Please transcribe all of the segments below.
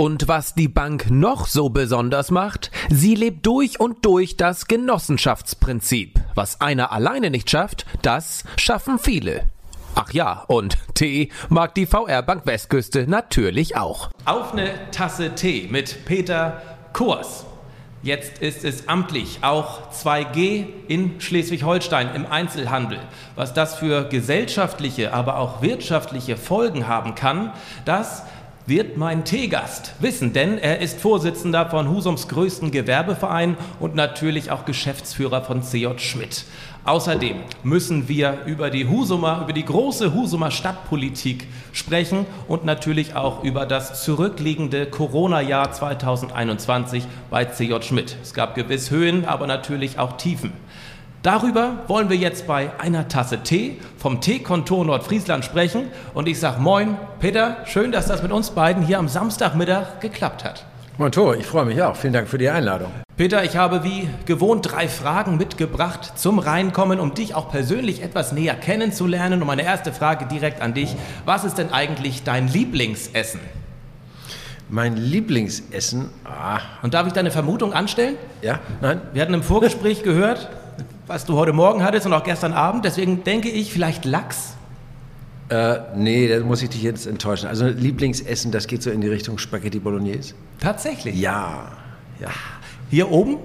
Und was die Bank noch so besonders macht, sie lebt durch und durch das Genossenschaftsprinzip. Was einer alleine nicht schafft, das schaffen viele. Ach ja, und Tee mag die VR Bank Westküste natürlich auch. Auf eine Tasse Tee mit Peter Kurs. Jetzt ist es amtlich auch 2G in Schleswig-Holstein im Einzelhandel. Was das für gesellschaftliche, aber auch wirtschaftliche Folgen haben kann, das wird mein Teegast wissen, denn er ist Vorsitzender von Husums größten Gewerbeverein und natürlich auch Geschäftsführer von CJ Schmidt. Außerdem müssen wir über die Husumer, über die große Husumer Stadtpolitik sprechen und natürlich auch über das zurückliegende Corona-Jahr 2021 bei CJ Schmidt. Es gab gewiss Höhen, aber natürlich auch Tiefen. Darüber wollen wir jetzt bei einer Tasse Tee vom Teekontor Nordfriesland sprechen. Und ich sage Moin, Peter, schön, dass das mit uns beiden hier am Samstagmittag geklappt hat. Moin Tor, ich freue mich auch. Vielen Dank für die Einladung. Peter, ich habe wie gewohnt drei Fragen mitgebracht zum Reinkommen, um dich auch persönlich etwas näher kennenzulernen. Und meine erste Frage direkt an dich. Was ist denn eigentlich dein Lieblingsessen? Mein Lieblingsessen? Ah. Und darf ich deine Vermutung anstellen? Ja? Nein? Wir hatten im Vorgespräch gehört, was du heute Morgen hattest und auch gestern Abend. Deswegen denke ich vielleicht Lachs. Äh, nee, da muss ich dich jetzt enttäuschen. Also Lieblingsessen, das geht so in die Richtung Spaghetti Bolognese. Tatsächlich? Ja. ja. Hier oben?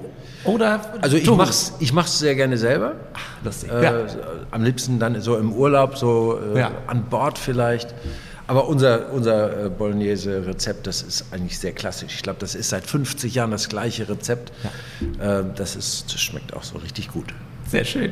Oder also ich mach's, ich mach's sehr gerne selber. Ach, lustig. Äh, ja. Am liebsten dann so im Urlaub, so äh, ja. an Bord vielleicht. Aber unser, unser äh, Bolognese-Rezept, das ist eigentlich sehr klassisch. Ich glaube, das ist seit 50 Jahren das gleiche Rezept. Ja. Äh, das, ist, das schmeckt auch so richtig gut. Sehr schön.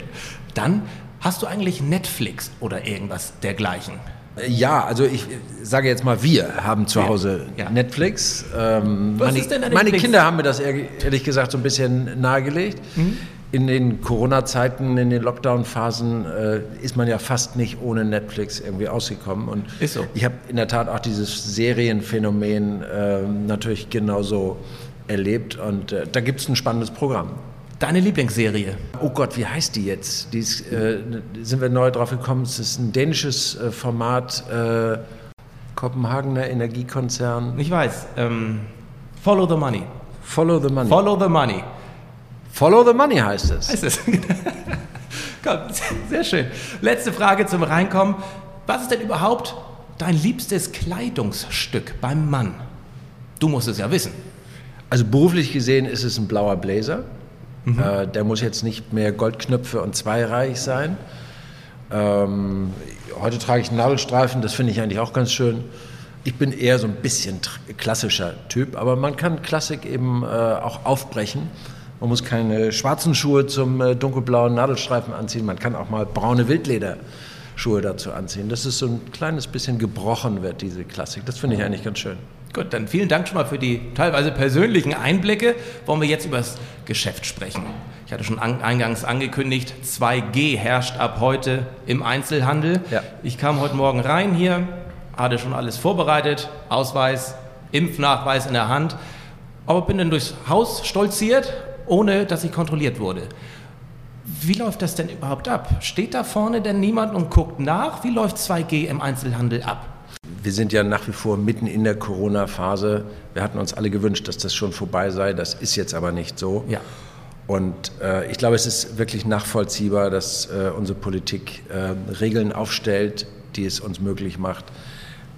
Dann hast du eigentlich Netflix oder irgendwas dergleichen? Ja, also ich sage jetzt mal, wir haben zu Hause ja. Netflix. Ähm, Was meine, ist denn meine Netflix? Kinder haben mir das ehrlich gesagt so ein bisschen nahegelegt. Mhm. In den Corona-Zeiten, in den Lockdown-Phasen äh, ist man ja fast nicht ohne Netflix irgendwie ausgekommen. Und ist so. ich habe in der Tat auch dieses Serienphänomen äh, natürlich genauso erlebt. Und äh, da gibt es ein spannendes Programm. Deine Lieblingsserie? Oh Gott, wie heißt die jetzt? Die ist, äh, sind wir neu drauf gekommen. Es ist ein dänisches äh, Format, äh, Kopenhagener Energiekonzern. Ich weiß. Ähm, Follow the Money. Follow the Money. Follow the Money. Follow the Money heißt es. Heißt es. Komm, sehr schön. Letzte Frage zum Reinkommen. Was ist denn überhaupt dein liebstes Kleidungsstück beim Mann? Du musst es ja wissen. Also beruflich gesehen ist es ein blauer Blazer. Mhm. Äh, der muss jetzt nicht mehr Goldknöpfe und zweireich sein. Ähm, heute trage ich Nadelstreifen, das finde ich eigentlich auch ganz schön. Ich bin eher so ein bisschen klassischer Typ, aber man kann Klassik eben äh, auch aufbrechen. Man muss keine schwarzen Schuhe zum äh, dunkelblauen Nadelstreifen anziehen, man kann auch mal braune Wildlederschuhe dazu anziehen. Das ist so ein kleines bisschen gebrochen wird, diese Klassik. Das finde ich eigentlich ganz schön. Gut, dann vielen Dank schon mal für die teilweise persönlichen Einblicke. Wollen wir jetzt über das Geschäft sprechen? Ich hatte schon an, eingangs angekündigt, 2G herrscht ab heute im Einzelhandel. Ja. Ich kam heute Morgen rein hier, hatte schon alles vorbereitet, Ausweis, Impfnachweis in der Hand, aber bin dann durchs Haus stolziert, ohne dass ich kontrolliert wurde. Wie läuft das denn überhaupt ab? Steht da vorne denn niemand und guckt nach? Wie läuft 2G im Einzelhandel ab? wir sind ja nach wie vor mitten in der Corona-Phase. Wir hatten uns alle gewünscht, dass das schon vorbei sei. Das ist jetzt aber nicht so. Ja. Und äh, ich glaube, es ist wirklich nachvollziehbar, dass äh, unsere Politik äh, Regeln aufstellt, die es uns möglich macht,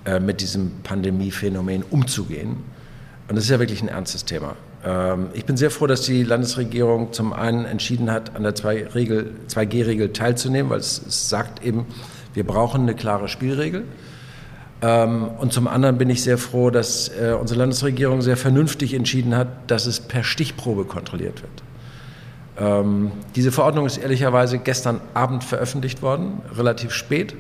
äh, mit diesem Pandemiephänomen umzugehen. Und das ist ja wirklich ein ernstes Thema. Ähm, ich bin sehr froh, dass die Landesregierung zum einen entschieden hat, an der 2G-Regel teilzunehmen, weil es, sagt eben, wir brauchen eine klare Spielregel. Ähm, und zum anderen bin ich sehr froh, dass äh, unsere Landesregierung sehr vernünftig entschieden hat, dass es per Stichprobe kontrolliert wird. Ähm, diese Verordnung ist ehrlicherweise gestern Abend veröffentlicht worden, relativ spät.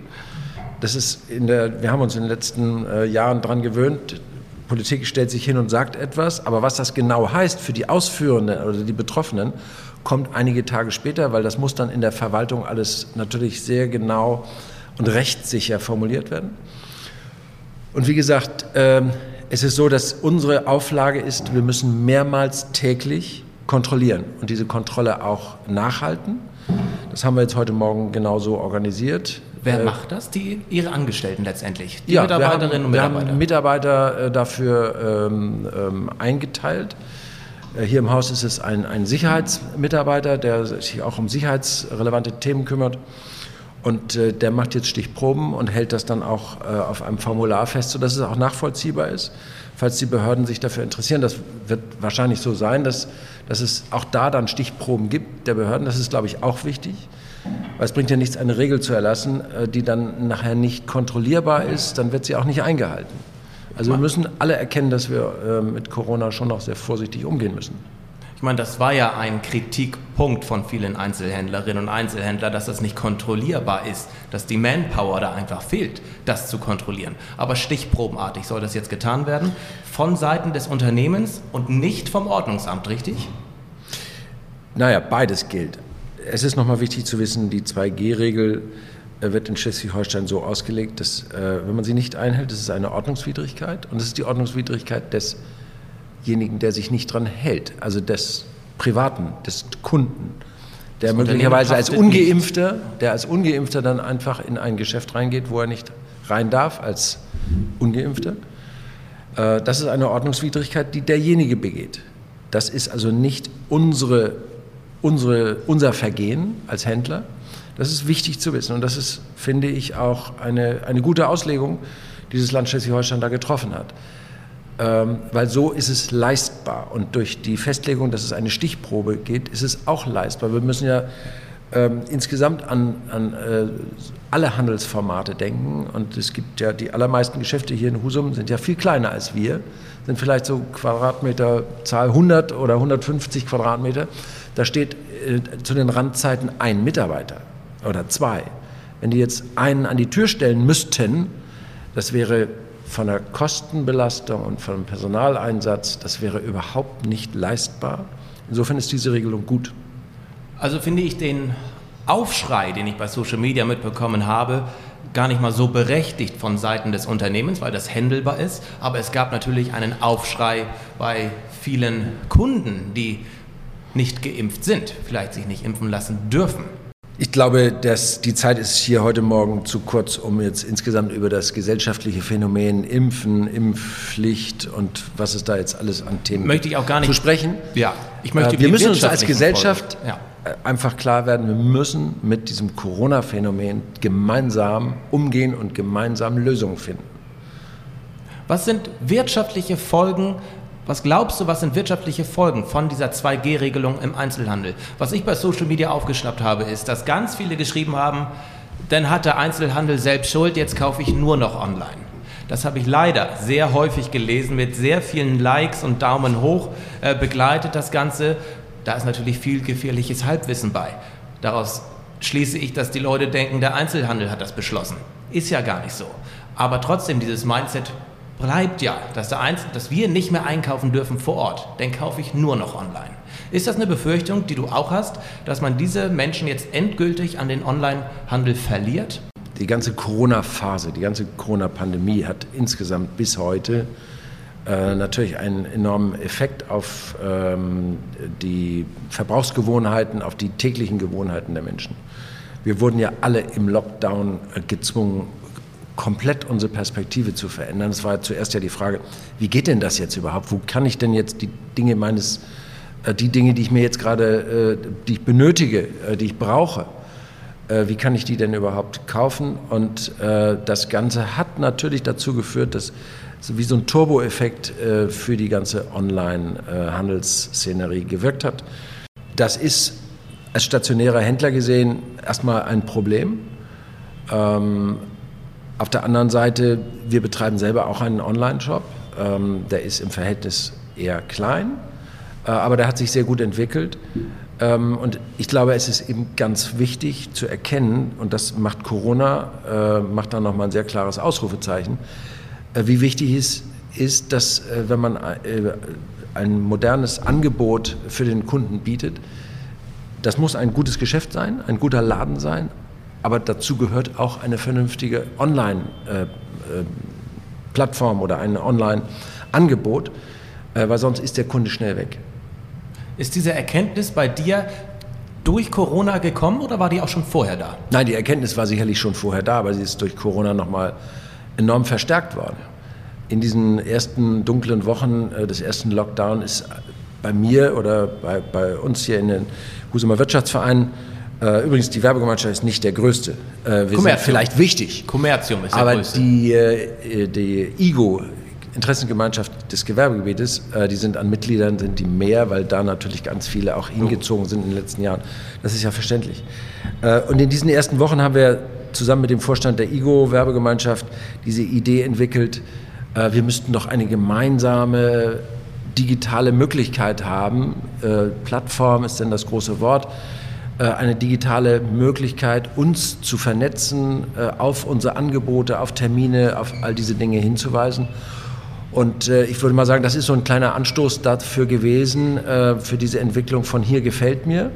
Das ist in der, wir haben uns in den letzten äh, Jahren daran gewöhnt, Politik stellt sich hin und sagt etwas, aber was das genau heißt für die Ausführenden oder die Betroffenen, kommt einige Tage später, weil das muss dann in der Verwaltung alles natürlich sehr genau und rechtssicher formuliert werden. Und wie gesagt, ähm, es ist so, dass unsere Auflage ist, wir müssen mehrmals täglich kontrollieren und diese Kontrolle auch nachhalten. Das haben wir jetzt heute Morgen genauso organisiert. Wer äh, macht das? Die, Ihre Angestellten letztendlich? Die ja, Mitarbeiterinnen und Mitarbeiter? Wir haben Mitarbeiter äh, dafür ähm, ähm, eingeteilt. Äh, hier im Haus ist es ein, ein Sicherheitsmitarbeiter, der sich auch um sicherheitsrelevante Themen kümmert. Und äh, der macht jetzt Stichproben und hält das dann auch äh, auf einem Formular fest, sodass es auch nachvollziehbar ist, falls die Behörden sich dafür interessieren. Das wird wahrscheinlich so sein, dass, dass es auch da dann Stichproben gibt der Behörden. Das ist, glaube ich, auch wichtig. Weil es bringt ja nichts, eine Regel zu erlassen, äh, die dann nachher nicht kontrollierbar ist, dann wird sie auch nicht eingehalten. Also wir müssen alle erkennen, dass wir äh, mit Corona schon noch sehr vorsichtig umgehen müssen. Ich meine, das war ja ein Kritikpunkt von vielen Einzelhändlerinnen und Einzelhändlern, dass das nicht kontrollierbar ist, dass die Manpower da einfach fehlt, das zu kontrollieren. Aber stichprobenartig soll das jetzt getan werden von Seiten des Unternehmens und nicht vom Ordnungsamt, richtig? Naja, beides gilt. Es ist nochmal wichtig zu wissen, die 2G-Regel äh, wird in Schleswig-Holstein so ausgelegt, dass, äh, wenn man sie nicht einhält, das ist eine Ordnungswidrigkeit und es ist die Ordnungswidrigkeit des desjenigen, der sich nicht dran hält, also des Privaten, des Kunden, der das möglicherweise als Ungeimpfter, der als Ungeimpfter dann einfach in ein Geschäft reingeht, wo er nicht rein darf als Ungeimpfter. Äh, das ist eine Ordnungswidrigkeit, die derjenige begeht. Das ist also nicht unsere, unsere, unser Vergehen als Händler. Das ist wichtig zu wissen und das ist, finde ich, auch eine, eine gute Auslegung, die dieses Land Schleswig-Holstein da getroffen hat ähm, weil so ist es leistbar. Und durch die Festlegung, dass es eine Stichprobe geht, ist es auch leistbar. Wir müssen ja ähm, insgesamt an, an äh, alle Handelsformate denken. Und es gibt ja die allermeisten Geschäfte hier in Husum sind ja viel kleiner als wir, sind vielleicht so Quadratmeter, Zahl 100 oder 150 Quadratmeter. Da steht äh, zu den Randzeiten ein Mitarbeiter oder zwei. Wenn die jetzt einen an die Tür stellen müssten, das wäre von der Kostenbelastung und vom Personaleinsatz, das wäre überhaupt nicht leistbar. Insofern ist diese Regelung gut. Also finde ich den Aufschrei, den ich bei Social Media mitbekommen habe, gar nicht mal so berechtigt von Seiten des Unternehmens, weil das händelbar ist. Aber es gab natürlich einen Aufschrei bei vielen Kunden, die nicht geimpft sind, vielleicht sich nicht impfen lassen dürfen. Ich glaube, dass die Zeit ist hier heute Morgen zu kurz, um jetzt insgesamt über das gesellschaftliche Phänomen Impfen, Impfpflicht und was es da jetzt alles an Themen möchte ich auch gar nicht zu sprechen. Ja, ich möchte. Äh, wir müssen uns als Gesellschaft ja. Äh, einfach klar werden: Wir müssen mit diesem Corona-Phänomen gemeinsam umgehen und gemeinsam Lösungen finden. Was sind wirtschaftliche Folgen was glaubst du, was sind wirtschaftliche Folgen von dieser 2G-Regelung im Einzelhandel? Was ich bei Social Media aufgeschnappt habe, ist, dass ganz viele geschrieben haben, dann hat der Einzelhandel selbst Schuld, jetzt kaufe ich nur noch online. Das habe ich leider sehr häufig gelesen, mit sehr vielen Likes und Daumen hoch äh, begleitet das Ganze. Da ist natürlich viel gefährliches Halbwissen bei. Daraus schließe ich, dass die Leute denken, der Einzelhandel hat das beschlossen. Ist ja gar nicht so. Aber trotzdem, dieses Mindset bleibt ja, dass, der Einzel dass wir nicht mehr einkaufen dürfen vor Ort. Dann kaufe ich nur noch online. Ist das eine Befürchtung, die du auch hast, dass man diese Menschen jetzt endgültig an den Onlinehandel verliert? Die ganze Corona-Phase, die ganze Corona-Pandemie hat insgesamt bis heute äh, natürlich einen enormen Effekt auf ähm, die Verbrauchsgewohnheiten, auf die täglichen Gewohnheiten der Menschen. Wir wurden ja alle im Lockdown äh, gezwungen, komplett unsere Perspektive zu verändern. Es war zuerst ja die Frage, wie geht denn das jetzt überhaupt? Wo kann ich denn jetzt die Dinge meines, äh, die Dinge, die ich mir jetzt gerade, äh, die ich benötige, äh, die ich brauche, wie kann ich die denn überhaupt kaufen? Und das Ganze hat natürlich dazu geführt, dass so wie so ein Turbo-Effekt für die ganze Online-Handelsszenerie gewirkt hat. Das ist als stationärer Händler gesehen erstmal ein Problem. Ähm, auf der anderen Seite, wir betreiben selber auch einen Online-Shop. Ähm, der ist im Verhältnis eher klein, äh, aber der hat sich sehr gut entwickelt. Ähm, und ich glaube, es ist eben ganz wichtig zu erkennen, und das macht Corona, äh, macht da nochmal ein sehr klares Ausrufezeichen, äh, wie wichtig es ist, dass äh, wenn man äh, ein modernes Angebot für den Kunden bietet, das muss ein gutes Geschäft sein, ein guter Laden sein, aber dazu gehört auch eine vernünftige Online-Plattform oder ein Online-Angebot, weil sonst ist der Kunde schnell weg. Ist diese Erkenntnis bei dir durch Corona gekommen oder war die auch schon vorher da? Nein, die Erkenntnis war sicherlich schon vorher da, aber sie ist durch Corona nochmal enorm verstärkt worden. In diesen ersten dunklen Wochen äh, des ersten Lockdown ist bei mir oder bei, bei uns hier in den Husumer Wirtschaftsverein äh, übrigens, die Werbegemeinschaft ist nicht der größte. Äh, sind vielleicht wichtig. Kommerzium ist der aber größte. Aber die, äh, die IGO, Interessengemeinschaft des Gewerbegebietes, äh, die sind an Mitgliedern, sind die mehr, weil da natürlich ganz viele auch hingezogen sind in den letzten Jahren. Das ist ja verständlich. Äh, und in diesen ersten Wochen haben wir zusammen mit dem Vorstand der IGO Werbegemeinschaft diese Idee entwickelt, äh, wir müssten doch eine gemeinsame digitale Möglichkeit haben. Plattform ist denn das große Wort eine digitale Möglichkeit, uns zu vernetzen, auf unsere Angebote, auf Termine, auf all diese Dinge hinzuweisen. Und äh, ich würde mal sagen, das ist so ein kleiner Anstoß dafür gewesen, äh, für diese Entwicklung von hier gefällt mir.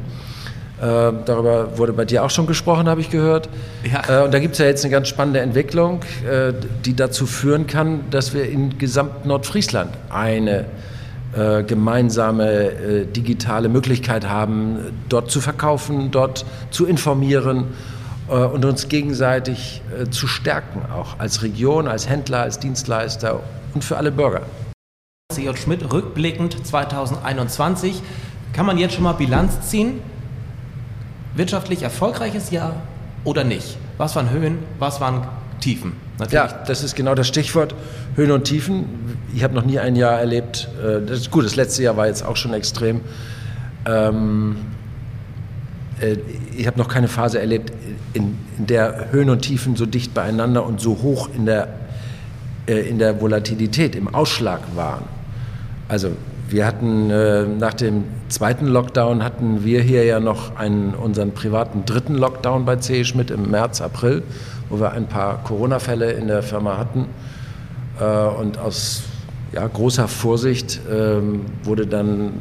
Äh, darüber wurde bei dir auch schon gesprochen, habe ich gehört. Ja. Äh, und da gibt es ja jetzt eine ganz spannende Entwicklung, äh, die dazu führen kann, dass wir in gesamt Nordfriesland eine äh, gemeinsame digitale Möglichkeit haben, dort zu verkaufen, dort zu informieren und uns gegenseitig zu stärken, auch als Region, als Händler, als Dienstleister und für alle Bürger. CJ Schmidt, rückblickend 2021, kann man jetzt schon mal Bilanz ziehen? Wirtschaftlich erfolgreiches Jahr oder nicht? Was waren Höhen, was waren Tiefen? Natürlich. Ja, das ist genau das Stichwort Höhen und Tiefen. Ich habe noch nie ein Jahr erlebt, äh, das gut, das letzte Jahr war jetzt auch schon extrem. Ähm, äh, ich habe noch keine Phase erlebt, in, in der Höhen und Tiefen so dicht beieinander und so hoch in der äh, in der Volatilität, im Ausschlag waren. Also wir hatten nach dem zweiten Lockdown hatten wir hier ja noch einen, unseren privaten dritten Lockdown bei CE Schmidt im März, April, wo wir ein paar Corona-Fälle in der Firma hatten. Äh, und aus ja, großer Vorsicht ähm, wurde dann,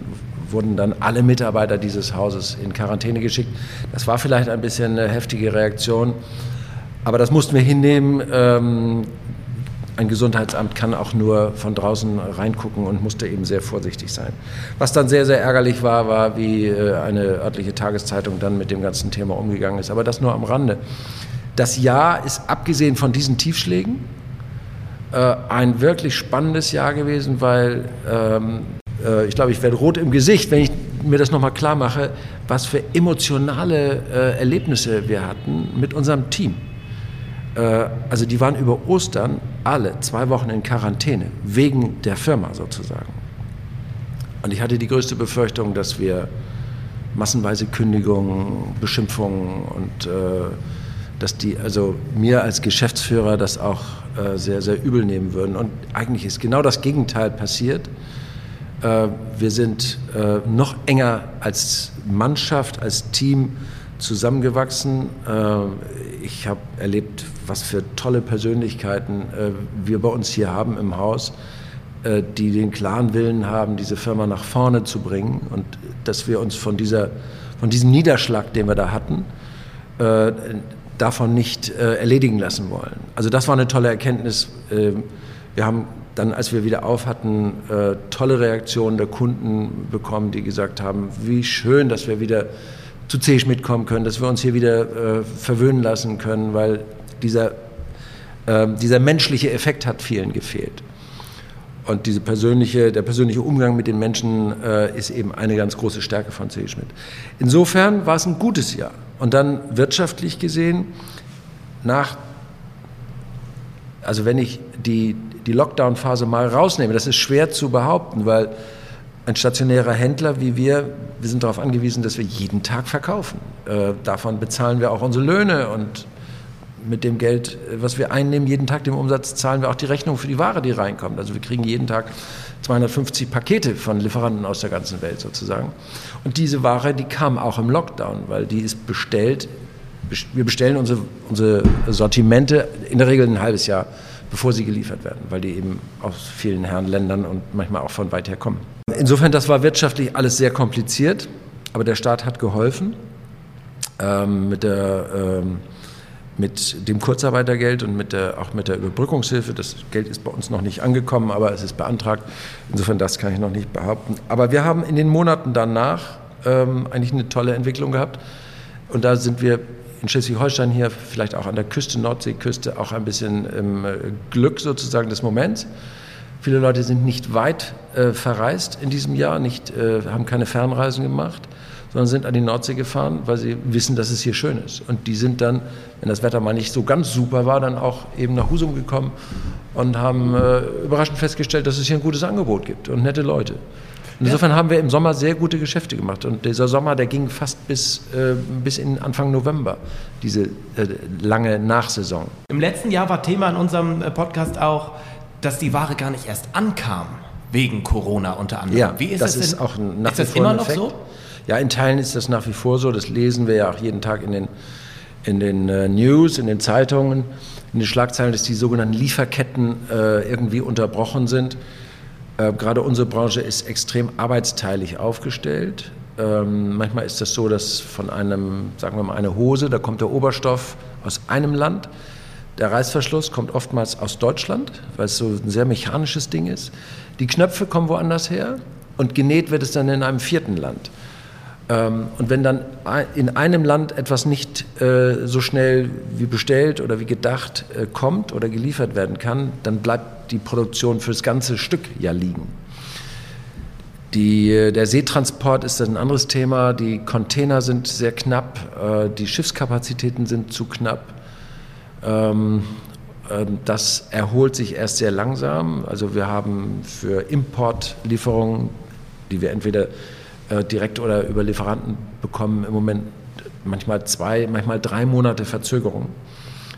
wurden dann alle Mitarbeiter dieses Hauses in Quarantäne geschickt. Das war vielleicht ein bisschen eine heftige Reaktion, aber das mussten wir hinnehmen. Ähm, ein Gesundheitsamt kann auch nur von draußen reingucken und musste eben sehr vorsichtig sein. Was dann sehr, sehr ärgerlich war, war, wie äh, eine örtliche Tageszeitung dann mit dem ganzen Thema umgegangen ist. Aber das nur am Rande. Das Jahr ist abgesehen von diesen Tiefschlägen äh, ein wirklich spannendes Jahr gewesen, weil ähm, äh, ich glaube, ich werde rot im Gesicht, wenn ich mir das nochmal klar mache, was für emotionale Erlebnisse wir hatten mit unserem Team. Äh, also die waren über Ostern alle zwei Wochen in Quarantäne, wegen der Firma sozusagen. Und ich hatte die größte Befürchtung, dass wir massenweise Kündigungen, Beschimpfungen und äh, dass die also mir als Geschäftsführer das auch äh, sehr, sehr übel nehmen würden. Und eigentlich ist genau das Gegenteil passiert. Äh, wir sind äh, noch enger als Mannschaft, als Team zusammengewachsen. Äh, ich habe erlebt, was für tolle Persönlichkeiten äh, wir bei uns hier haben im Haus, äh, die den klaren Willen haben, diese Firma nach vorne zu bringen und dass wir uns von, dieser, von diesem Niederschlag, den wir da hatten, davon nicht erledigen lassen wollen. Also das war eine tolle Erkenntnis. wir haben dann, als wir wieder auf hatten, tolle Reaktionen der Kunden bekommen, die gesagt haben, wie schön, dass wir wieder zu C mitkommen können, dass wir uns hier wieder äh, verwöhnen lassen können, weil dieser, äh, dieser menschliche Effekt hat vielen gefehlt. Und diese persönliche, der persönliche Umgang mit den Menschen äh, ist eben eine ganz große Stärke von C. Schmidt. Insofern war es ein gutes Jahr. Und dann wirtschaftlich gesehen, nach, also wenn ich die, die Lockdown-Phase mal rausnehme, das ist schwer zu behaupten, weil ein stationärer Händler wie wir, wir sind darauf angewiesen, dass wir jeden Tag verkaufen. Äh, davon bezahlen wir auch unsere Löhne und mit dem Geld, was wir einnehmen, jeden Tag dem Umsatz, zahlen wir auch die Rechnung für die Ware, die reinkommt. Also wir kriegen jeden Tag 250 Pakete von Lieferanten aus der ganzen Welt sozusagen. Und diese Ware, die kam auch im Lockdown, weil die ist bestellt. Wir bestellen unsere, unsere Sortimente in der Regel ein halbes Jahr bevor sie geliefert werden, weil die eben aus vielen Herrenländern und manchmal auch von weit her kommen. Insofern, das war wirtschaftlich alles sehr kompliziert, aber der Staat hat geholfen ähm, mit der ähm, mit dem Kurzarbeitergeld und mit der, auch mit der Überbrückungshilfe. Das Geld ist bei uns noch nicht angekommen, aber es ist beantragt. Insofern, das kann ich noch nicht behaupten. Aber wir haben in den Monaten danach ähm, eigentlich eine tolle Entwicklung gehabt. Und da sind wir in Schleswig-Holstein hier, vielleicht auch an der Küste, Nordseeküste, auch ein bisschen im äh, Glück sozusagen des Moments. Viele Leute sind nicht weit äh, verreist in diesem Jahr, nicht, äh, haben keine Fernreisen gemacht sondern sind an die Nordsee gefahren, weil sie wissen, dass es hier schön ist. Und die sind dann, wenn das Wetter mal nicht so ganz super war, dann auch eben nach Husum gekommen und haben äh, überraschend festgestellt, dass es hier ein gutes Angebot gibt und nette Leute. Und insofern haben wir im Sommer sehr gute Geschäfte gemacht. Und dieser Sommer, der ging fast bis, äh, bis in Anfang November, diese äh, lange Nachsaison. Im letzten Jahr war Thema in unserem äh, Podcast auch, dass die Ware gar nicht erst ankam, wegen Corona unter anderem. Ja, Wie ist das, das ist auch nach ist das immer noch so? Ja, in Teilen ist das nach wie vor so. Das lesen wir ja auch jeden Tag in den, in den äh, News, in den Zeitungen, in den Schlagzeilen, dass die sogenannten Lieferketten äh, irgendwie unterbrochen sind. Äh, gerade unsere Branche ist extrem arbeitsteilig aufgestellt. Ähm, manchmal ist das so, dass von einem, sagen wir mal, eine Hose, da kommt der Oberstoff aus einem Land. Der Reißverschluss kommt oftmals aus Deutschland, weil es so ein sehr mechanisches Ding ist. Die Knöpfe kommen woanders her und genäht wird es dann in einem vierten Land. Ähm, und wenn dann in einem Land etwas nicht äh, so schnell wie bestellt oder wie gedacht äh, kommt oder geliefert werden kann, dann bleibt die Produktion fürs ganze Stück ja liegen. Die, äh, der Seetransport ist ein anderes Thema. Die Container sind sehr knapp, die Schiffskapazitäten sind zu knapp. Ähm, ähm, das erholt sich erst sehr langsam. Also wir haben für Importlieferungen, die wir entweder äh, direkt oder über Lieferanten bekommen im Moment manchmal zwei, manchmal drei Monate Verzögerung.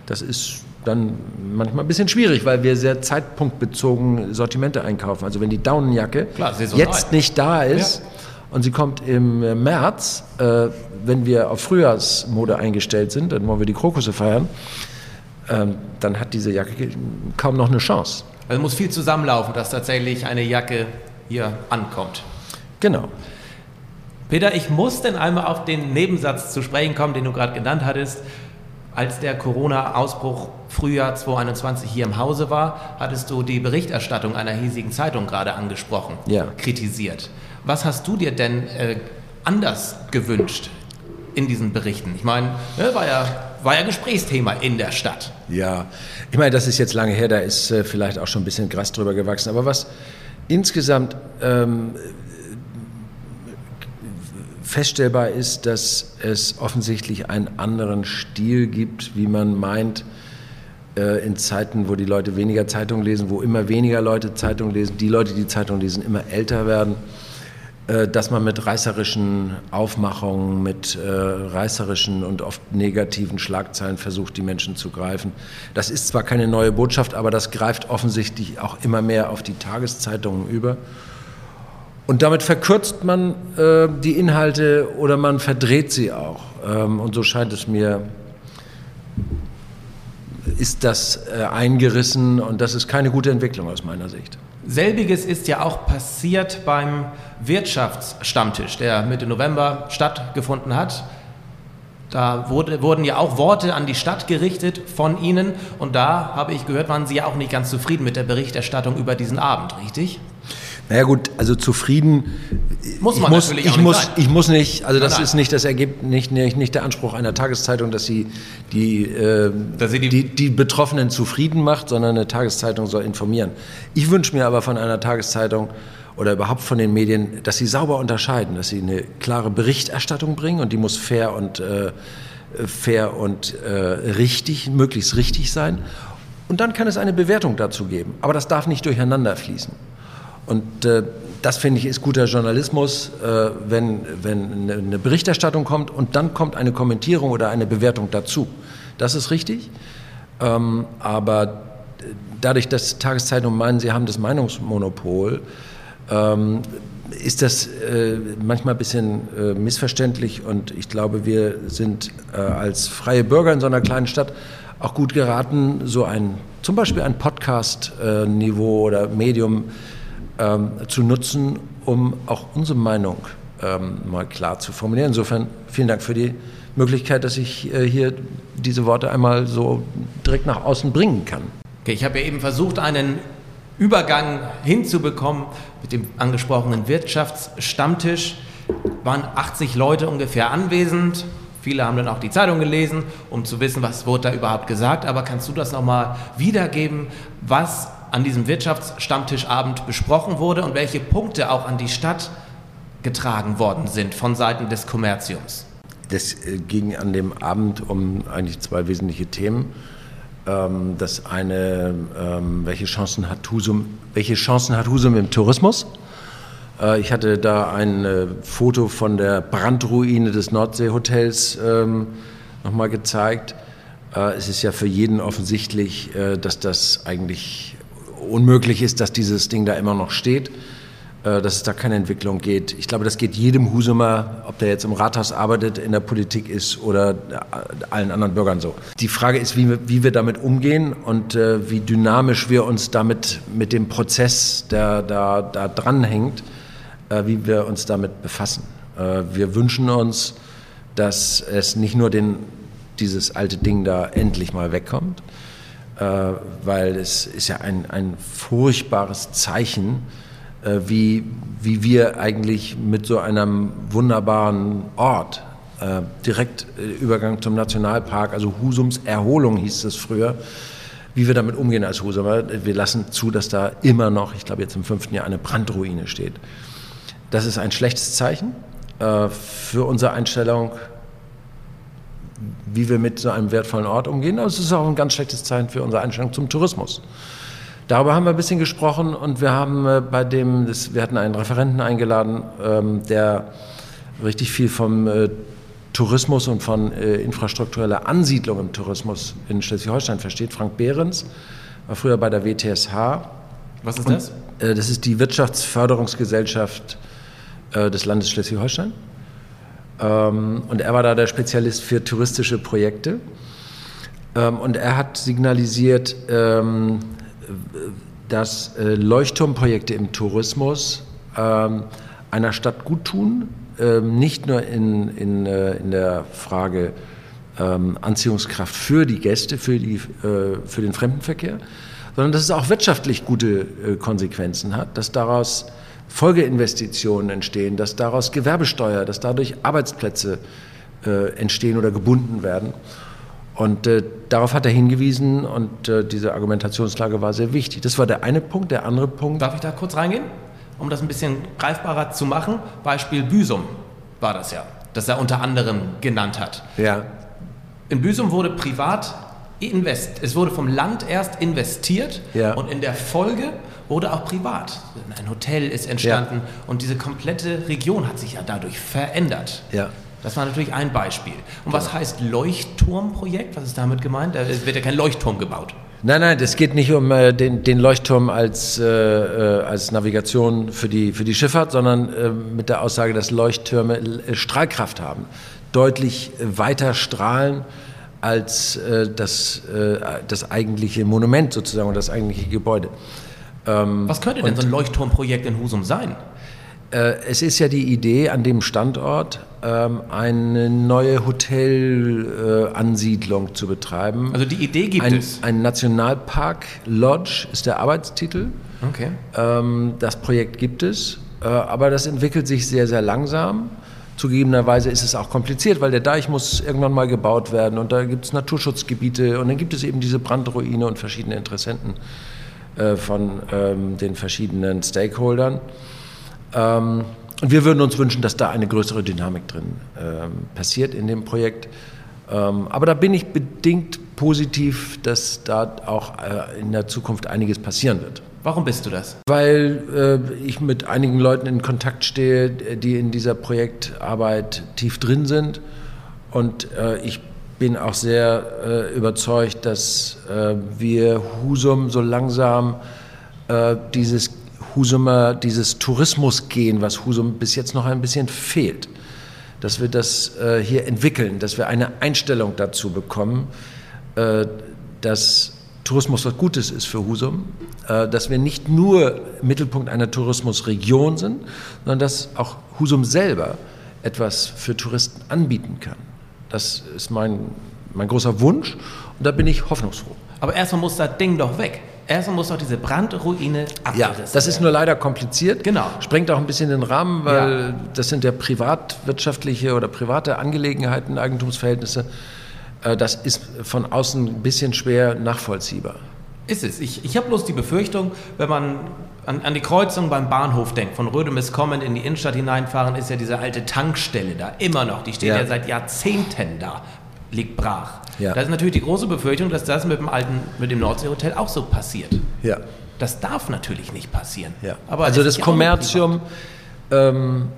Das ist dann manchmal ein bisschen schwierig, weil wir sehr zeitpunktbezogen Sortimente einkaufen. Also wenn die Daunenjacke Klar, jetzt nicht da ist ja. und sie kommt im März, äh, wenn wir auf Frühjahrsmode eingestellt sind, dann wollen wir die Krokusse feiern, äh, dann hat diese Jacke kaum noch eine Chance. Also muss viel zusammenlaufen, dass tatsächlich eine Jacke hier ankommt. Genau. Peter, ich muss denn einmal auf den Nebensatz zu sprechen kommen, den du gerade genannt hattest. Als der Corona-Ausbruch Frühjahr 2021 hier im Hause war, hattest du die Berichterstattung einer hiesigen Zeitung gerade angesprochen, ja. kritisiert. Was hast du dir denn äh, anders gewünscht in diesen Berichten? Ich meine, ne, war, ja, war ja Gesprächsthema in der Stadt. Ja, ich meine, das ist jetzt lange her, da ist äh, vielleicht auch schon ein bisschen Gras drüber gewachsen. Aber was insgesamt ähm, feststellbar ist, dass es offensichtlich einen anderen Stil gibt, wie man meint, äh, in Zeiten, wo die Leute weniger Zeitung lesen, wo immer weniger Leute Zeitung lesen, die Leute, die Zeitung lesen, immer älter werden, äh, dass man mit reißerischen Aufmachungen, mit äh, reißerischen und oft negativen Schlagzeilen versucht, die Menschen zu greifen. Das ist zwar keine neue Botschaft, aber das greift offensichtlich auch immer mehr auf die Tageszeitungen über. Und damit verkürzt man äh, die Inhalte oder man verdreht sie auch. Ähm, und so scheint es mir, ist das äh, eingerissen und das ist keine gute Entwicklung aus meiner Sicht. Selbiges ist ja auch passiert beim Wirtschaftsstammtisch, der Mitte November stattgefunden hat. Da wurde, wurden ja auch Worte an die Stadt gerichtet von Ihnen und da habe ich gehört, waren Sie ja auch nicht ganz zufrieden mit der Berichterstattung über diesen Abend, richtig? Naja gut, also zufrieden muss man ich muss, natürlich ich muss, sein. Ich muss nicht, also das nein, nein. ist nicht das Ergebnis, nicht, nicht, nicht, der Anspruch einer Tageszeitung, dass sie, die, äh, dass sie die, die, die, Betroffenen zufrieden macht, sondern eine Tageszeitung soll informieren. Ich wünsche mir aber von einer Tageszeitung oder überhaupt von den Medien, dass sie sauber unterscheiden, dass sie eine klare Berichterstattung bringen und die muss fair und, äh, fair und äh, richtig, möglichst richtig sein. Und dann kann es eine Bewertung dazu geben. Aber das darf nicht durcheinander fließen. Und äh, das finde ich ist guter Journalismus, äh, wenn, wenn eine Berichterstattung kommt und dann kommt eine Kommentierung oder eine Bewertung dazu. Das ist richtig. Ähm, aber dadurch, dass Tageszeitungen meinen, sie haben das Meinungsmonopol, ähm, ist das äh, manchmal ein bisschen äh, missverständlich und ich glaube, wir sind äh, als freie Bürger in so einer kleinen Stadt auch gut geraten, so ein zum Beispiel ein Podcast-Niveau oder Medium ähm, zu nutzen, um auch unsere Meinung ähm, mal klar zu formulieren. Insofern vielen Dank für die Möglichkeit, dass ich äh, hier diese Worte einmal so direkt nach außen bringen kann. Okay, ich habe ja eben versucht, einen Übergang hinzubekommen mit dem angesprochenen Wirtschaftsstammtisch. Waren 80 Leute ungefähr anwesend. Viele haben dann auch die Zeitung gelesen, um zu wissen, was wurde da überhaupt gesagt. Aber kannst du das nochmal wiedergeben, was an diesem Wirtschaftsstammtischabend besprochen wurde und welche Punkte auch an die Stadt getragen worden sind von Seiten des Kommerziums? Das äh, ging an dem Abend um eigentlich zwei wesentliche Themen. Ähm, das eine, ähm, welche Chancen hat Husum, welche Chancen hat Husum im Tourismus? Äh, ich hatte da ein äh, Foto von der Brandruine des Nordseehotels ähm, nochmal gezeigt. Es ist ja für jeden offensichtlich, dass das eigentlich unmöglich ist, dass dieses Ding da immer noch steht. Äh, dass es da keine Entwicklung geht. Ich glaube, das geht jedem Husumer, ob der jetzt im Rathaus arbeitet, in der Politik ist oder äh, allen anderen Bürgern so. Die Frage ist, wie wir, wie wir damit umgehen und äh, wie dynamisch wir uns damit mit dem Prozess, der da, da dranhängt, wie wir uns damit befassen. Wir wünschen uns, dass es nicht nur den, dieses alte Ding da endlich mal wegkommt, weil es ist ja ein, ein furchtbares Zeichen, äh, wie, wie wir eigentlich mit so einem wunderbaren Ort, äh, direkt äh, Übergang zum Nationalpark, also Husums Erholung hieß es früher, wie wir damit umgehen als Husumer. Wir lassen zu, dass da immer noch, ich glaube jetzt im fünften Jahr, eine Brandruine steht. Das ist ein schlechtes Zeichen äh, für unsere Einstellung, wie wir mit so einem wertvollen Ort umgehen. Aber es ist auch ein ganz schlechtes Zeichen für unsere Einstellung zum Tourismus. Darüber haben wir ein bisschen gesprochen und wir haben äh, bei dem, das, wir hatten einen Referenten eingeladen, ähm, der richtig viel vom äh, Tourismus und von äh, infrastruktureller Ansiedlung im Tourismus in Schleswig-Holstein versteht. Frank Behrens war früher bei der WTSH. Was ist das? Und, äh, das ist die Wirtschaftsförderungsgesellschaft äh, des Landes Schleswig-Holstein. Ähm, und er war da der Spezialist für touristische Projekte. Ähm, und er hat signalisiert, ähm, dass äh, Leuchtturmprojekte im Tourismus einer Stadt gut tun, nicht nur in, in, äh, in der Frage Anziehungskraft für die Gäste, für, die, äh, für den Fremdenverkehr, sondern dass es auch wirtschaftlich gute Konsequenzen hat, dass daraus Folgeinvestitionen entstehen, dass daraus Gewerbesteuer, dass dadurch Arbeitsplätze äh, entstehen oder gebunden werden. Und äh, darauf hat er hingewiesen und äh, diese Argumentationslage war sehr wichtig. Das war der eine Punkt. Der andere Punkt. Darf ich da kurz reingehen, um das ein bisschen greifbarer zu machen? Beispiel Büsum war das ja, das er unter anderem genannt hat. Ja. In Büsum wurde privat invest, es wurde vom Land erst investiert ja. und in der Folge wurde auch privat. Ein Hotel ist entstanden ja. und diese komplette Region hat sich ja dadurch verändert. Ja. Das war natürlich ein Beispiel. Und was heißt Leuchtturmprojekt? Was ist damit gemeint? Es wird ja kein Leuchtturm gebaut. Nein, nein, es geht nicht um äh, den, den, Leuchtturm als, äh, äh, als Navigation für die, für die Schifffahrt, sondern äh, mit der Aussage, dass Leuchttürme äh, Strahlkraft haben, deutlich weiter strahlen als äh, das, das eigentliche Monument sozusagen und das eigentliche Gebäude. Ähm, Was könnte denn so ein Leuchtturmprojekt in Husum sein? es ist ja die Idee, an dem Standort ähm, eine neue Hotelansiedlung äh, zu betreiben. Also die Idee gibt ein, es? Ein Nationalpark Lodge ist der Arbeitstitel. Okay. Ähm, das Projekt gibt es, äh, aber das entwickelt sich sehr, sehr langsam. Zugegebenerweise ist es auch kompliziert, weil der Deich muss irgendwann mal gebaut werden und da gibt es Naturschutzgebiete und dann gibt es eben diese Brandruine und verschiedene Interessenten äh, von ähm, den verschiedenen Stakeholdern. Ähm, und wir würden uns wünschen, dass da eine größere Dynamik drin ähm, passiert in dem Projekt. Ähm, aber da bin ich bedingt positiv, dass da auch äh, in der Zukunft einiges passieren wird. Warum bist du das? Weil äh, ich mit einigen Leuten in Kontakt stehe, die in dieser Projektarbeit tief drin sind. Und äh, ich bin auch sehr äh, überzeugt, dass äh, wir Husum so langsam äh, dieses Husumer dieses Tourismusgehen, was Husum bis jetzt noch ein bisschen fehlt, dass wir das äh, hier entwickeln, dass wir eine Einstellung dazu bekommen, dass Tourismus was Gutes ist für Husum, äh, dass wir nicht nur Mittelpunkt einer Tourismusregion sind, sondern dass auch Husum selber etwas für Touristen anbieten kann. Das ist mein, mein großer Wunsch und da bin ich hoffnungsfroh. Aber erstmal muss das Ding doch weg. Erstmal muss doch diese Brandruine abgerissen Ja, das ist nur leider kompliziert. Genau. Sprengt auch ein bisschen den Rahmen, weil ja. das sind ja privatwirtschaftliche oder private Angelegenheiten, Eigentumsverhältnisse. Äh, das ist von außen ein bisschen schwer nachvollziehbar. Ist es. Ich, ich habe bloß die Befürchtung, wenn man an, an, die Kreuzung beim Bahnhof denkt, von Rödemis kommend in die Innenstadt hineinfahren, ist ja diese alte Tankstelle da immer noch. Die steht ja, ja seit Jahrzehnten da, liegt brach. Ja. Da ist natürlich die große Befürchtung, dass das mit dem alten, mit dem Nordseehotel auch so passiert. Ja. Das darf natürlich nicht passieren. Ja. Aber also das Kommerzium ähm,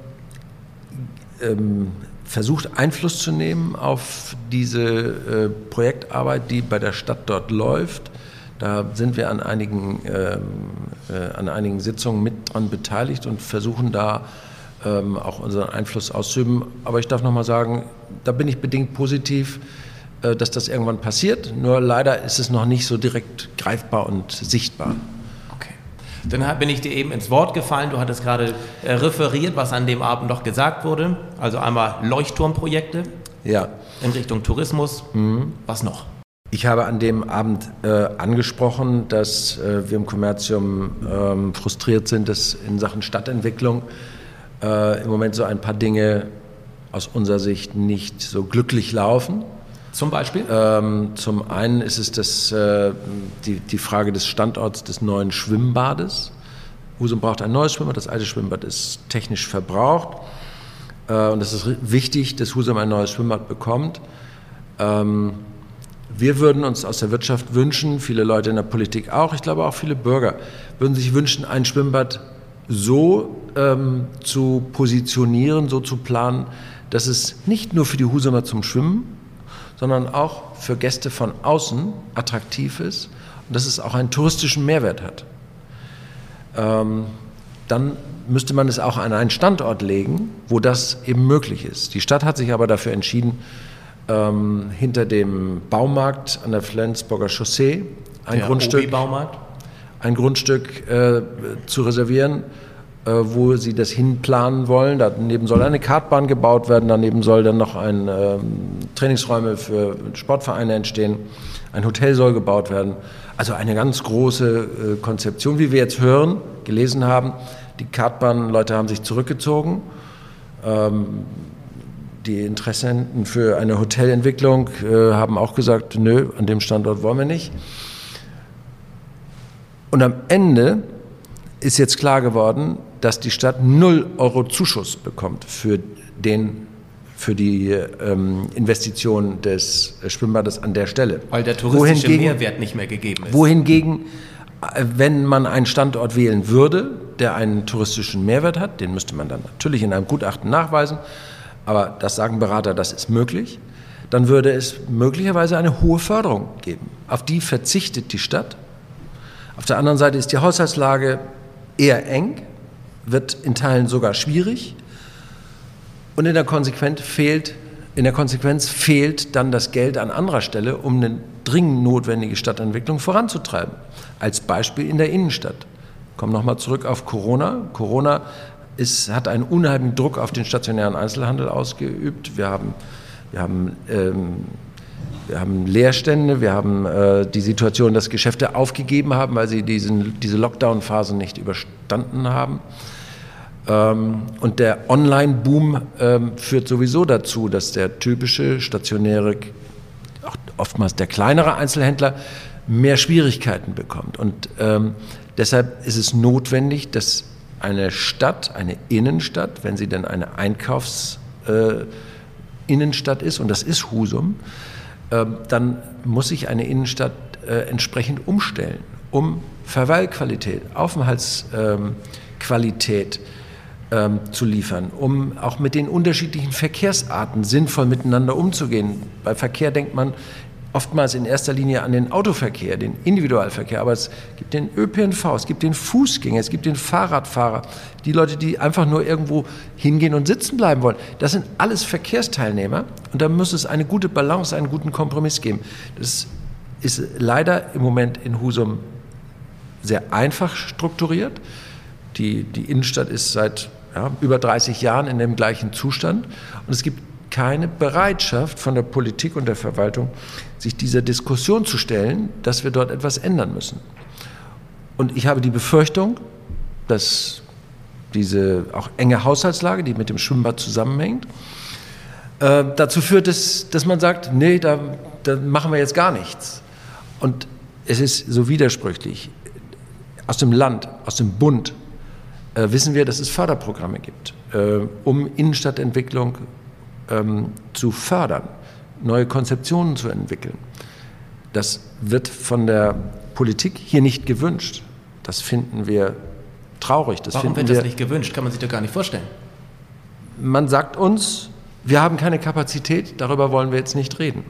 ähm, versucht Einfluss zu nehmen auf diese äh, Projektarbeit, die bei der Stadt dort läuft. Da sind wir an einigen, ähm, äh, an einigen Sitzungen mit dran beteiligt und versuchen da ähm, auch unseren Einfluss auszuüben. Aber ich darf noch mal sagen, da bin ich bedingt positiv, äh, dass das irgendwann passiert. Nur leider ist es noch nicht so direkt greifbar und sichtbar. Dann bin ich dir eben ins Wort gefallen. Du hattest gerade äh, referiert, was an dem Abend noch gesagt wurde. Also einmal Leuchtturmprojekte ja. in Richtung Tourismus. Mhm. Was noch? Ich habe an dem Abend äh, angesprochen, dass äh, wir im Kommerzium ähm, frustriert sind, dass in Sachen Stadtentwicklung äh, im Moment so ein paar Dinge aus unserer Sicht nicht so glücklich laufen. Zum Beispiel? Ähm, zum einen ist es das, äh, die, die Frage des Standorts des neuen Schwimmbades. Husum braucht ein neues Schwimmbad, das alte Schwimmbad ist technisch verbraucht. Äh, und es ist wichtig, dass Husum ein neues Schwimmbad bekommt. Ähm, wir würden uns aus der Wirtschaft wünschen, viele Leute in der Politik auch, ich glaube auch viele Bürger, würden sich wünschen, ein Schwimmbad so ähm, zu positionieren, so zu planen, dass es nicht nur für die Husumer zum Schwimmen sondern auch für Gäste von außen attraktiv ist und dass es auch einen touristischen Mehrwert hat. Ähm, dann müsste man es auch an einen Standort legen, wo das eben möglich ist. Die Stadt hat sich aber dafür entschieden, ähm, hinter dem Baumarkt an der Flensburger Chaussee ein der Grundstück, ein Grundstück äh, zu reservieren, wo sie das hinplanen wollen. Daneben soll eine Kartbahn gebaut werden, daneben soll dann noch ein ähm, Trainingsräume für Sportvereine entstehen, ein Hotel soll gebaut werden. Also eine ganz große äh, Konzeption, wie wir jetzt hören, gelesen haben. Die Kartbahnleute haben sich zurückgezogen. Ähm, die Interessenten für eine Hotelentwicklung äh, haben auch gesagt, nö, an dem Standort wollen wir nicht. Und am Ende ist jetzt klar geworden, dass die Stadt 0 Euro Zuschuss bekommt für, den, für die ähm, Investition des Schwimmbades an der Stelle. Weil der touristische wohingegen, Mehrwert nicht mehr gegeben ist. Wohingegen, äh, wenn man einen Standort wählen würde, der einen touristischen Mehrwert hat, den müsste man dann natürlich in einem Gutachten nachweisen, aber das sagen Berater, das ist möglich, dann würde es möglicherweise eine hohe Förderung geben. Auf die verzichtet die Stadt. Auf der anderen Seite ist die Haushaltslage eher eng wird in Teilen sogar schwierig. Und in der Konsequenz fehlt, in der Konsequenz fehlt dann das Geld an anderer Stelle, um eine dringend notwendige Stadtentwicklung voranzutreiben. Als Beispiel in der Innenstadt. Ich komme nochmal zurück auf Corona. Corona ist, hat einen unheimlichen Druck auf den stationären Einzelhandel ausgeübt. Wir haben, wir haben ähm, wir haben Leerstände, wir haben äh, die Situation, dass Geschäfte aufgegeben haben, weil sie diesen, diese Lockdown-Phase nicht überstanden haben. Ähm, und der Online-Boom ähm, führt sowieso dazu, dass der typische stationäre, auch oftmals der kleinere Einzelhändler, mehr Schwierigkeiten bekommt. Und ähm, deshalb ist es notwendig, dass eine Stadt, eine Innenstadt, wenn sie denn eine Einkaufsinnenstadt äh, ist, und das ist Husum, dann muss sich eine Innenstadt äh, entsprechend umstellen, um Verweilqualität, Aufenthaltsqualität ähm, zu liefern, um auch mit den unterschiedlichen Verkehrsarten sinnvoll miteinander umzugehen. Bei Verkehr denkt man oftmals in erster Linie an den Autoverkehr, den Individualverkehr, aber es gibt den ÖPNV, es gibt den Fußgänger, es gibt den Fahrradfahrer, die Leute, die einfach nur irgendwo hingehen und sitzen bleiben wollen. Das sind alles Verkehrsteilnehmer und da muss es eine gute Balance, einen guten Kompromiss geben. Das ist leider im Moment in Husum sehr einfach strukturiert. Die, die Innenstadt ist seit ja, über 30 Jahren in dem gleichen Zustand und es gibt keine Bereitschaft von der Politik und der Verwaltung, sich dieser Diskussion zu stellen, dass wir dort etwas ändern müssen. Und ich habe die Befürchtung, dass diese auch enge Haushaltslage, die mit dem Schwimmbad zusammenhängt, äh, dazu führt, dass, dass man sagt, nee, da, da machen wir jetzt gar nichts. Und es ist so widersprüchlich. Aus dem Land, aus dem Bund äh, wissen wir, dass es Förderprogramme gibt, äh, um Innenstadtentwicklung ähm, zu fördern, neue Konzeptionen zu entwickeln. Das wird von der Politik hier nicht gewünscht. Das finden wir traurig. Das Warum wird das nicht gewünscht? Kann man sich doch gar nicht vorstellen. Man sagt uns, wir haben keine Kapazität, darüber wollen wir jetzt nicht reden.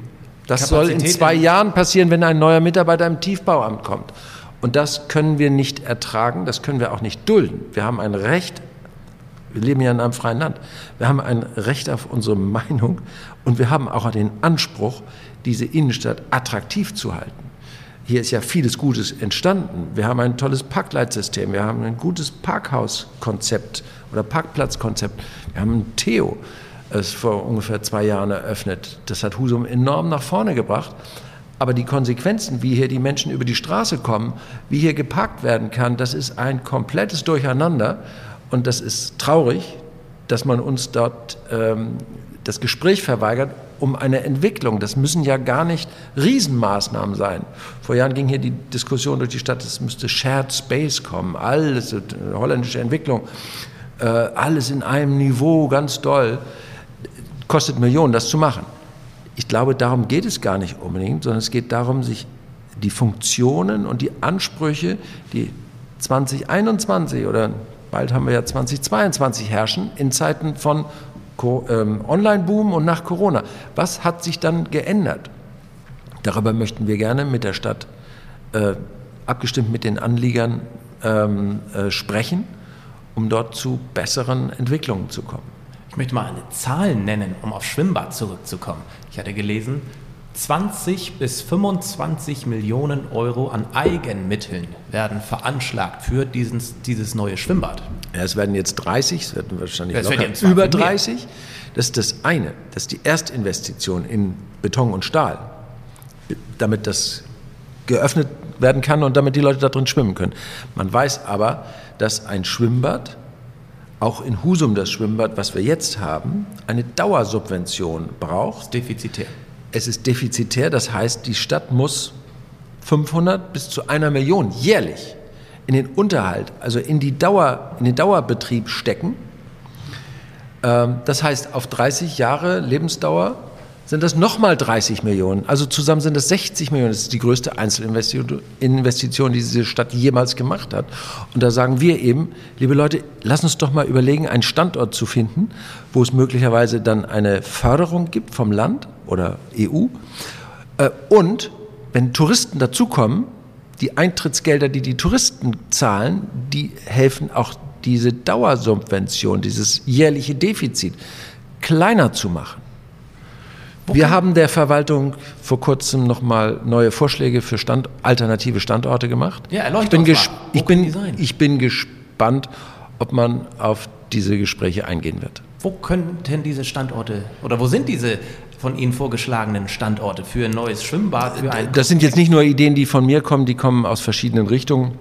Das Kapazität soll in zwei in Jahren passieren, wenn ein neuer Mitarbeiter im Tiefbauamt kommt. Und das können wir nicht ertragen, das können wir auch nicht dulden. Wir haben ein Recht wir leben ja in einem freien Land. Wir haben ein Recht auf unsere Meinung und wir haben auch den Anspruch, diese Innenstadt attraktiv zu halten. Hier ist ja vieles Gutes entstanden. Wir haben ein tolles Parkleitsystem, wir haben ein gutes Parkhauskonzept oder Parkplatzkonzept. Wir haben ein Theo, das vor ungefähr zwei Jahren eröffnet. Das hat Husum enorm nach vorne gebracht. Aber die Konsequenzen, wie hier die Menschen über die Straße kommen, wie hier geparkt werden kann, das ist ein komplettes Durcheinander. Und das ist traurig, dass man uns dort ähm, das Gespräch verweigert um eine Entwicklung. Das müssen ja gar nicht Riesenmaßnahmen sein. Vor Jahren ging hier die Diskussion durch die Stadt, es müsste Shared Space kommen, alles, äh, holländische Entwicklung, äh, alles in einem Niveau, ganz doll. Kostet Millionen, das zu machen. Ich glaube, darum geht es gar nicht unbedingt, sondern es geht darum, sich die Funktionen und die Ansprüche, die 2021 oder bald haben wir ja 2022 herrschen, in Zeiten von ähm, Online-Boom und nach Corona. Was hat sich dann geändert? Darüber möchten wir gerne mit der Stadt, äh, abgestimmt mit den Anliegern, ähm, äh, sprechen, um dort zu besseren Entwicklungen zu kommen. Ich möchte mal eine Zahl nennen, um auf Schwimmbad zurückzukommen. Ich hatte gelesen, 20 bis 25 Millionen Euro an Eigenmitteln werden veranschlagt für dieses, dieses neue Schwimmbad. Ja, es werden jetzt 30, es werden wahrscheinlich ja, locker über 30. Mehr. Das ist das eine, das ist die Erstinvestition in Beton und Stahl, damit das geöffnet werden kann und damit die Leute da drin schwimmen können. Man weiß aber, dass ein Schwimmbad, auch in Husum das Schwimmbad, was wir jetzt haben, eine Dauersubvention braucht. Defizitär es ist defizitär, das heißt, die Stadt muss 500 bis zu einer Million jährlich in den Unterhalt, also in, die Dauer, in den Dauerbetrieb stecken. Ähm, das heißt, auf 30 Jahre Lebensdauer sind das nochmal 30 Millionen. Also zusammen sind das 60 Millionen. Das ist die größte Einzelinvestition, die diese Stadt jemals gemacht hat. Und da sagen wir eben, liebe Leute, lass uns doch mal überlegen, einen Standort zu finden, wo es möglicherweise dann eine Förderung gibt vom Land oder EU. Äh, und wenn Touristen dazukommen, die Eintrittsgelder, die die Touristen zahlen, die helfen auch diese Dauersubvention, dieses jährliche Defizit kleiner zu machen. Wir haben der Verwaltung vor kurzem nochmal neue Vorschläge für Stand, alternative Standorte gemacht. Ja, ich bin, ich, bin, ich bin gespannt, ob man auf diese Gespräche eingehen wird. Wo könnten diese Standorte oder wo sind diese von Ihnen vorgeschlagenen Standorte für ein neues Schwimmbad? Für ein das sind jetzt nicht nur Ideen, die von mir kommen, die kommen aus verschiedenen Richtungen.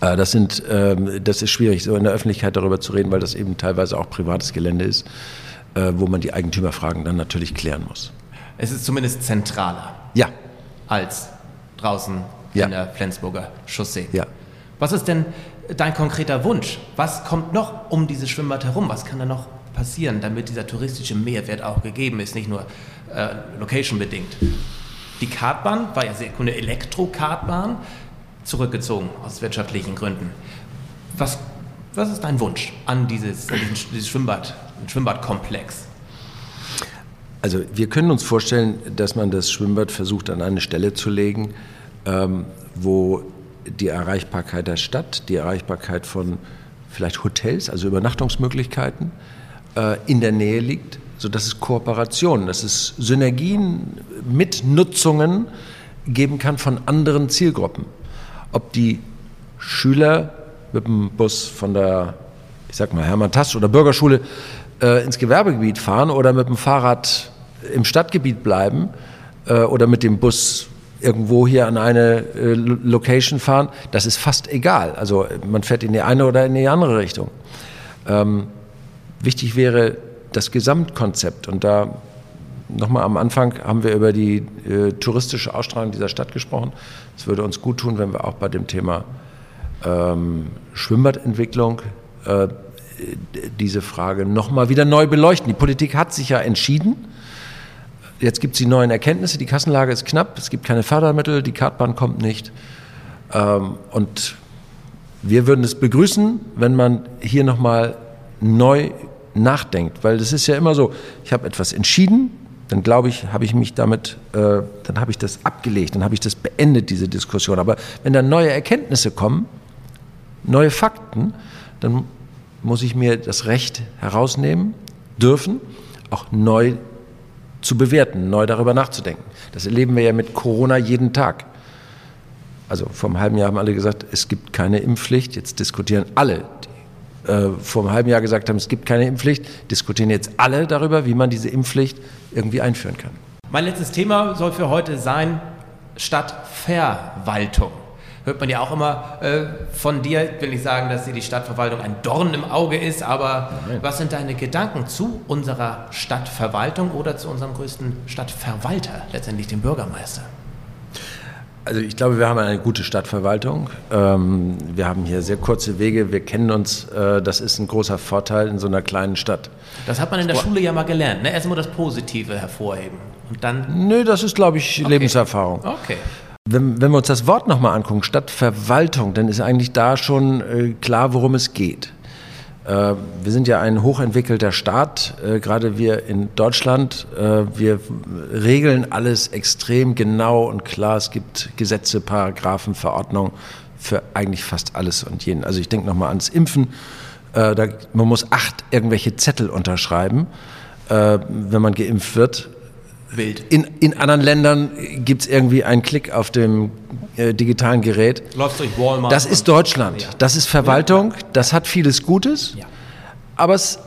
Äh, das, sind, ähm, das ist schwierig, so in der Öffentlichkeit darüber zu reden, weil das eben teilweise auch privates Gelände ist. Äh, wo man die Eigentümerfragen dann natürlich klären muss. Es ist zumindest zentraler. Ja. Als draußen ja. in der Flensburger Chaussee. Ja. Was ist denn dein konkreter Wunsch? Was kommt noch um dieses Schwimmbad herum? Was kann da noch passieren, damit dieser touristische Mehrwert auch gegeben ist, nicht nur äh, location-bedingt? Die Kartbahn war ja sehr eine Elektro-Kartbahn, zurückgezogen aus wirtschaftlichen Gründen. Was, was ist dein Wunsch an dieses, an dieses Schwimmbad, Schwimmbadkomplex? Also wir können uns vorstellen, dass man das Schwimmbad versucht an eine Stelle zu legen, ähm, wo die Erreichbarkeit der Stadt, die Erreichbarkeit von vielleicht Hotels, also Übernachtungsmöglichkeiten, äh, in der Nähe liegt, sodass es Kooperationen, dass es Synergien, Mitnutzungen geben kann von anderen Zielgruppen. Ob die Schüler mit dem Bus von der, ich sag mal, Hermann Tass oder Bürgerschule äh, ins Gewerbegebiet fahren oder mit dem Fahrrad im Stadtgebiet bleiben äh, oder mit dem Bus irgendwo hier an eine äh, Location fahren, das ist fast egal. Also man fährt in die eine oder in die andere Richtung. Ähm, wichtig wäre das Gesamtkonzept und da nochmal am Anfang haben wir über die äh, touristische Ausstrahlung dieser Stadt gesprochen. Es würde uns gut tun, wenn wir auch bei dem Thema ähm, Schwimmbadentwicklung äh, diese Frage nochmal wieder neu beleuchten. Die Politik hat sich ja entschieden. Jetzt gibt es die neuen Erkenntnisse, die Kassenlage ist knapp, es gibt keine Fördermittel, die Kartbahn kommt nicht. Ähm, und wir würden es begrüßen, wenn man hier nochmal neu nachdenkt, weil das ist ja immer so, ich habe etwas entschieden, dann glaube ich, habe ich mich damit, äh, dann habe ich das abgelegt, dann habe ich das beendet, diese Diskussion. Aber wenn dann neue Erkenntnisse kommen, neue Fakten, dann muss ich mir das Recht herausnehmen dürfen, auch neu zu bewerten, neu darüber nachzudenken. Das erleben wir ja mit Corona jeden Tag. Also vor einem halben Jahr haben alle gesagt, es gibt keine Impfpflicht. Jetzt diskutieren alle, äh, vor einem halben Jahr gesagt haben, es gibt keine Impfpflicht, diskutieren jetzt alle darüber, wie man diese Impfpflicht irgendwie einführen kann. Mein letztes Thema soll für heute sein Stadtverwaltung hört man ja auch immer äh, von dir. Ich will nicht sagen, dass dir die Stadtverwaltung ein Dorn im Auge ist, aber Nein. was sind deine Gedanken zu unserer Stadtverwaltung oder zu unserem größten Stadtverwalter, letztendlich dem Bürgermeister? Also ich glaube, wir haben eine gute Stadtverwaltung. Ähm, wir haben hier sehr kurze Wege, wir kennen uns. Äh, das ist ein großer Vorteil in so einer kleinen Stadt. Das hat man in der Schule ja mal gelernt. Ne? Erstmal das Positive hervorheben und dann. Nö, das ist, glaube ich, okay. Lebenserfahrung. Okay. Wenn, wenn wir uns das Wort nochmal angucken, Stadtverwaltung, dann ist eigentlich da schon äh, klar, worum es geht. Äh, wir sind ja ein hochentwickelter Staat, äh, gerade wir in Deutschland. Äh, wir regeln alles extrem genau und klar. Es gibt Gesetze, Paragraphen, Verordnungen für eigentlich fast alles und jeden. Also ich denke nochmal ans Impfen. Man muss acht irgendwelche Zettel unterschreiben, wenn man geimpft wird Wild. In, in anderen Ländern gibt es irgendwie einen Klick auf dem äh, digitalen Gerät. Läuft durch Walmart. Das ist Deutschland. Ja. Das ist Verwaltung. Das hat vieles Gutes. Ja. Aber es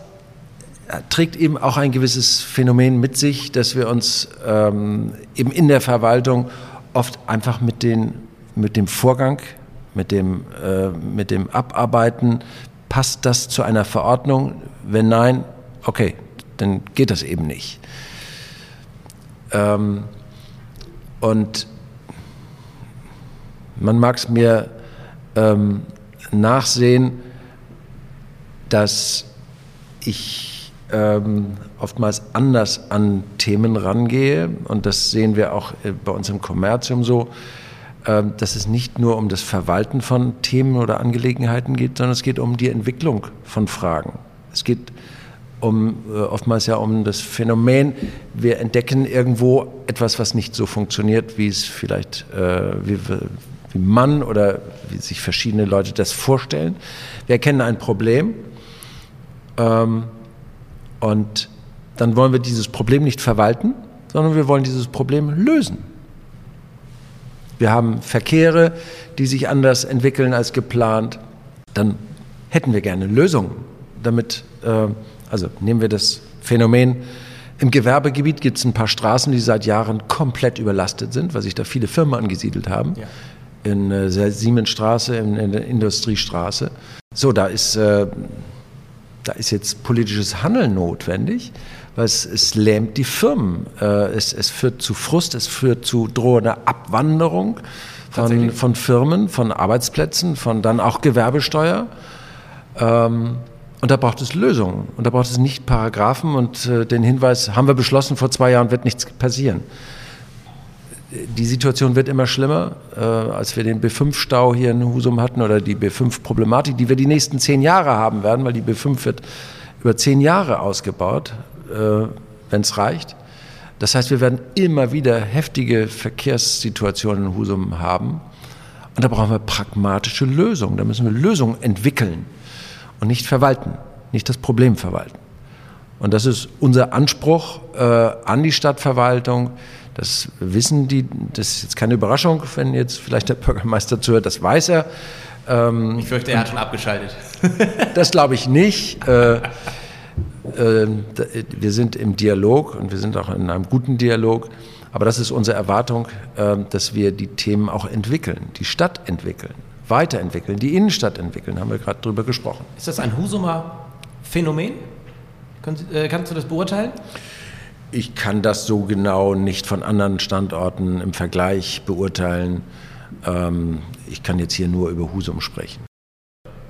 äh, trägt eben auch ein gewisses Phänomen mit sich, dass wir uns ähm, eben in der Verwaltung oft einfach mit, den, mit dem Vorgang, mit dem, äh, mit dem Abarbeiten, passt das zu einer Verordnung? Wenn nein, okay, dann geht das eben nicht. Ähm, und man mag es mir ähm, nachsehen, dass ich ähm, oftmals anders an Themen rangehe. Und das sehen wir auch äh, bei uns im Kommerzium so, äh, dass es nicht nur um das Verwalten von Themen oder Angelegenheiten geht, sondern es geht um die Entwicklung von Fragen. Es geht um, äh, oftmals ja um das Phänomen, wir entdecken irgendwo etwas, was nicht so funktioniert, wie es vielleicht, äh, wie, wie man oder wie sich verschiedene Leute das vorstellen. Wir erkennen ein Problem ähm, und dann wollen wir dieses Problem nicht verwalten, sondern wir wollen dieses Problem lösen. Wir haben Verkehre, die sich anders entwickeln als geplant. Dann hätten wir gerne Lösungen, damit äh, also nehmen wir das Phänomen, im Gewerbegebiet gibt es ein paar Straßen, die seit Jahren komplett überlastet sind, weil sich da viele Firmen angesiedelt haben. Ja. In äh, der Siemensstraße, in, in, der Industriestraße. So, da ist, äh, da ist jetzt politisches Handeln notwendig, weil es, es lähmt die Firmen. Äh, es, es führt zu Frust, es führt zu drohender Abwanderung von, von Firmen, von Arbeitsplätzen, von dann auch Gewerbesteuer. Ähm, und da braucht es Lösungen. Und da braucht es nicht Paragraphen und äh, den Hinweis, haben wir beschlossen, vor zwei Jahren wird nichts passieren. Die Situation wird immer schlimmer. Äh, als wir den B5-Stau hier in Husum hatten oder die B5-Problematik, die wir die nächsten zehn Jahre haben werden, weil die B5 wird über zehn Jahre ausgebaut, äh, wenn es reicht. Das heißt, wir werden immer wieder heftige Verkehrssituationen in Husum haben. Und da brauchen wir pragmatische Lösungen. Da müssen wir Lösungen entwickeln und nicht verwalten, nicht das Problem verwalten. Und das ist unser Anspruch äh, an die Stadtverwaltung. Das wissen die, das ist jetzt keine Überraschung, wenn jetzt vielleicht der Bürgermeister zuhört, das weiß er. Ähm, ich fürchte, er hat schon abgeschaltet. das glaube ich nicht. Äh, äh, wir sind im Dialog und wir sind auch in einem guten Dialog. Aber das ist unsere Erwartung, äh, dass wir die Themen auch entwickeln, die Stadt entwickeln, weiterentwickeln, die Innenstadt entwickeln, haben wir gerade drüber gesprochen. Ist das ein Husumer Phänomen? Äh, kannst du das beurteilen? Ich kann das so genau nicht von anderen Standorten im Vergleich beurteilen. Ähm, ich kann jetzt hier nur über Husum sprechen.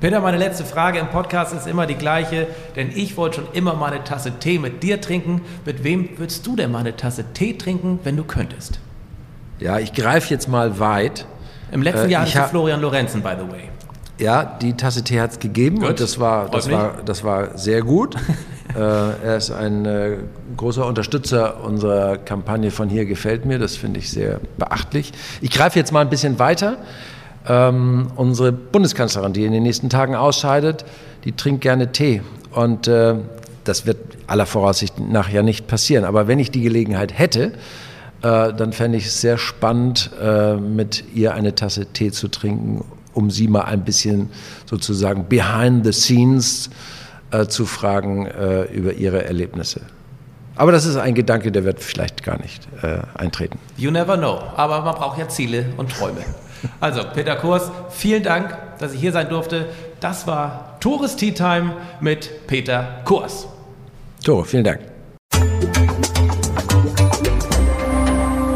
Peter, meine letzte Frage im Podcast ist immer die gleiche, denn ich wollte schon immer mal eine Tasse Tee mit dir trinken. Mit wem würdest du denn mal eine Tasse Tee trinken, wenn du könntest? Ja, ich greife jetzt mal weit. Im letzten äh, Jahr hatte Florian Lorenzen, by the way. Ja, die Tasse Tee hat es gegeben gut. und das war, das, war, das war sehr gut. äh, er ist ein äh, großer Unterstützer unserer Kampagne von Hier gefällt mir. Das finde ich sehr beachtlich. Ich greife jetzt mal ein bisschen weiter. Ähm, unsere Bundeskanzlerin, die in den nächsten Tagen ausscheidet, die trinkt gerne Tee. Und äh, das wird aller Voraussicht nach ja nicht passieren. Aber wenn ich die Gelegenheit hätte, äh, dann fände ich es sehr spannend, äh, mit ihr eine Tasse Tee zu trinken, um sie mal ein bisschen sozusagen behind the scenes äh, zu fragen äh, über ihre Erlebnisse. Aber das ist ein Gedanke, der wird vielleicht gar nicht äh, eintreten. You never know. Aber man braucht ja Ziele und Träume. Also, Peter Kurs, vielen Dank, dass ich hier sein durfte. Das war Tores Tea Time mit Peter Kurs. Tore, vielen Dank.